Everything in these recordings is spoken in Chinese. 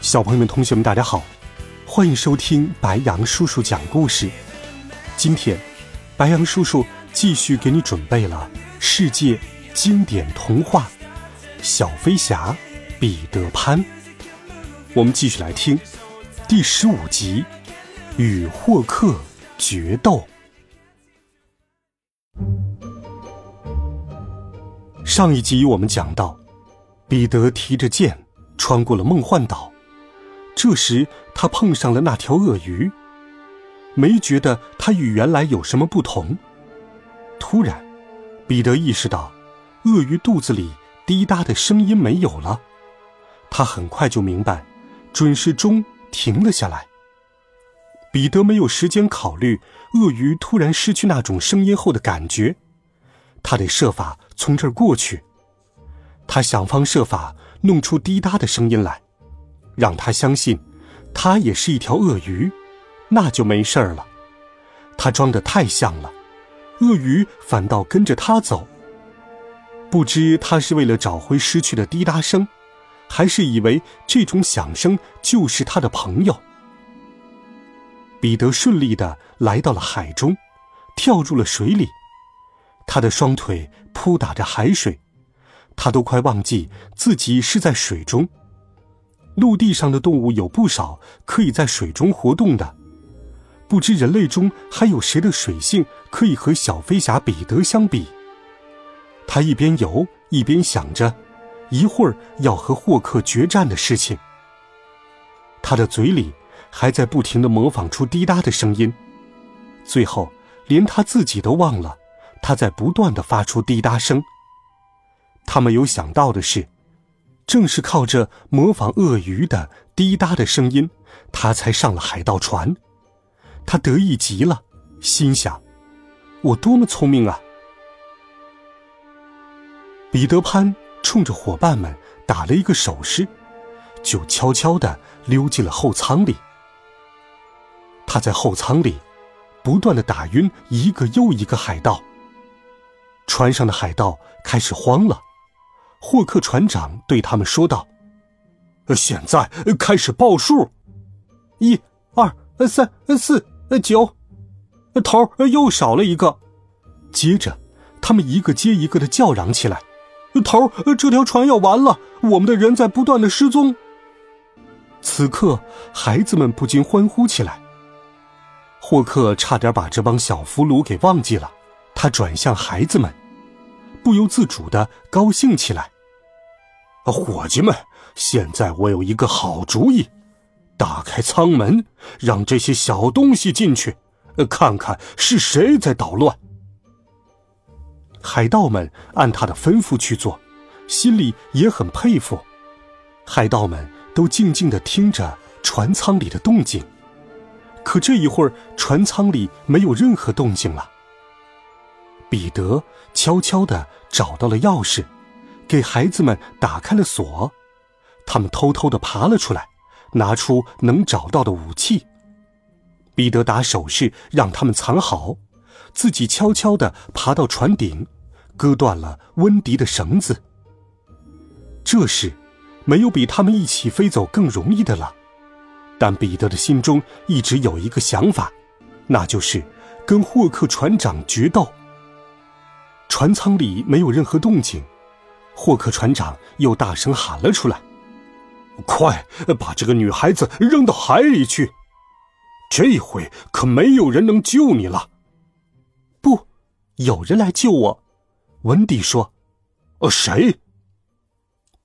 小朋友们、同学们，大家好，欢迎收听白羊叔叔讲故事。今天，白羊叔叔继续给你准备了世界经典童话《小飞侠彼得潘》。我们继续来听第十五集《与霍克决斗》。上一集我们讲到，彼得提着剑穿过了梦幻岛。这时，他碰上了那条鳄鱼，没觉得它与原来有什么不同。突然，彼得意识到，鳄鱼肚子里滴答的声音没有了。他很快就明白，准是钟停了下来。彼得没有时间考虑鳄鱼突然失去那种声音后的感觉，他得设法从这儿过去。他想方设法弄出滴答的声音来。让他相信，他也是一条鳄鱼，那就没事儿了。他装的太像了，鳄鱼反倒跟着他走。不知他是为了找回失去的滴答声，还是以为这种响声就是他的朋友。彼得顺利的来到了海中，跳入了水里，他的双腿扑打着海水，他都快忘记自己是在水中。陆地上的动物有不少可以在水中活动的，不知人类中还有谁的水性可以和小飞侠彼得相比？他一边游一边想着，一会儿要和霍克决战的事情。他的嘴里还在不停的模仿出滴答的声音，最后连他自己都忘了，他在不断的发出滴答声。他没有想到的是。正是靠着模仿鳄鱼的滴答的声音，他才上了海盗船。他得意极了，心想：“我多么聪明啊！”彼得潘冲着伙伴们打了一个手势，就悄悄的溜进了后舱里。他在后舱里不断的打晕一个又一个海盗。船上的海盗开始慌了。霍克船长对他们说道：“现在开始报数，一、二、三、四、九，头又少了一个。”接着，他们一个接一个的叫嚷起来：“头，这条船要完了，我们的人在不断的失踪。”此刻，孩子们不禁欢呼起来。霍克差点把这帮小俘虏给忘记了，他转向孩子们。不由自主的高兴起来。伙计们，现在我有一个好主意，打开舱门，让这些小东西进去，看看是谁在捣乱。海盗们按他的吩咐去做，心里也很佩服。海盗们都静静的听着船舱里的动静，可这一会儿，船舱里没有任何动静了。彼得悄悄地找到了钥匙，给孩子们打开了锁。他们偷偷地爬了出来，拿出能找到的武器。彼得打手势让他们藏好，自己悄悄地爬到船顶，割断了温迪的绳子。这时，没有比他们一起飞走更容易的了。但彼得的心中一直有一个想法，那就是跟霍克船长决斗。船舱里没有任何动静，霍克船长又大声喊了出来：“快把这个女孩子扔到海里去！这回可没有人能救你了。”“不，有人来救我。”温迪说。“呃，谁？”“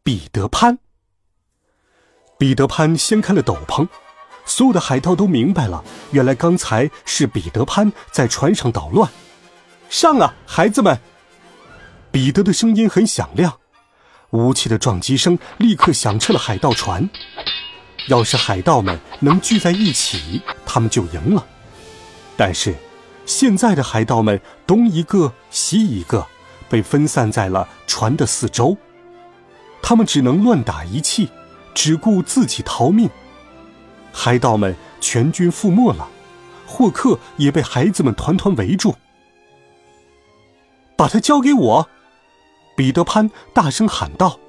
彼得潘。”彼得潘掀开了斗篷，所有的海盗都明白了，原来刚才是彼得潘在船上捣乱。上啊，孩子们！彼得的声音很响亮，武器的撞击声立刻响彻了海盗船。要是海盗们能聚在一起，他们就赢了。但是，现在的海盗们东一个西一个，被分散在了船的四周。他们只能乱打一气，只顾自己逃命。海盗们全军覆没了，霍克也被孩子们团团围住。把他交给我！彼得潘大声喊道。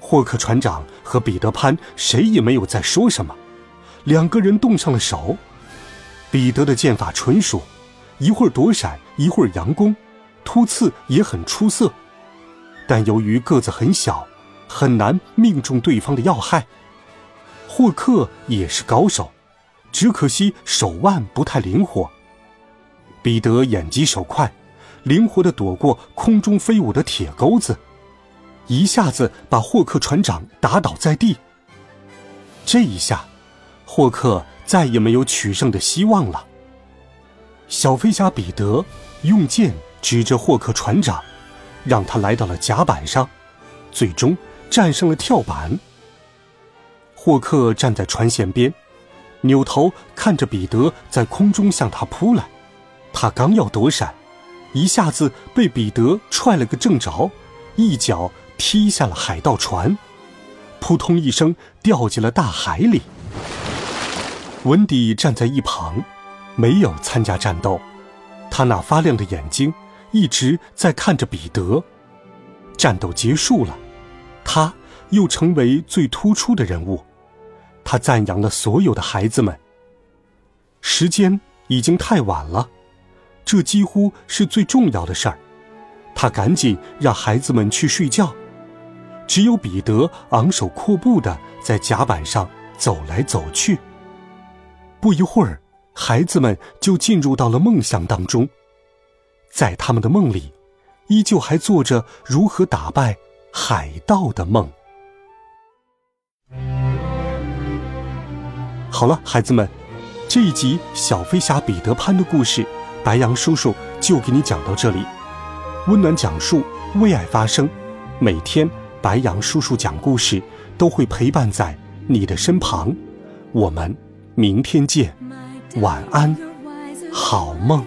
霍克船长和彼得潘谁也没有再说什么，两个人动上了手。彼得的剑法纯熟，一会儿躲闪，一会儿佯攻，突刺也很出色。但由于个子很小，很难命中对方的要害。霍克也是高手，只可惜手腕不太灵活。彼得眼疾手快，灵活地躲过空中飞舞的铁钩子，一下子把霍克船长打倒在地。这一下，霍克。再也没有取胜的希望了。小飞侠彼得用剑指着霍克船长，让他来到了甲板上，最终战胜了跳板。霍克站在船舷边，扭头看着彼得在空中向他扑来，他刚要躲闪，一下子被彼得踹了个正着，一脚踢下了海盗船，扑通一声掉进了大海里。文迪站在一旁，没有参加战斗。他那发亮的眼睛一直在看着彼得。战斗结束了，他又成为最突出的人物。他赞扬了所有的孩子们。时间已经太晚了，这几乎是最重要的事儿。他赶紧让孩子们去睡觉。只有彼得昂首阔步的在甲板上走来走去。不一会儿，孩子们就进入到了梦想当中，在他们的梦里，依旧还做着如何打败海盗的梦。好了，孩子们，这一集小飞侠彼得潘的故事，白羊叔叔就给你讲到这里。温暖讲述，为爱发声，每天白羊叔叔讲故事都会陪伴在你的身旁，我们。明天见，晚安，好梦。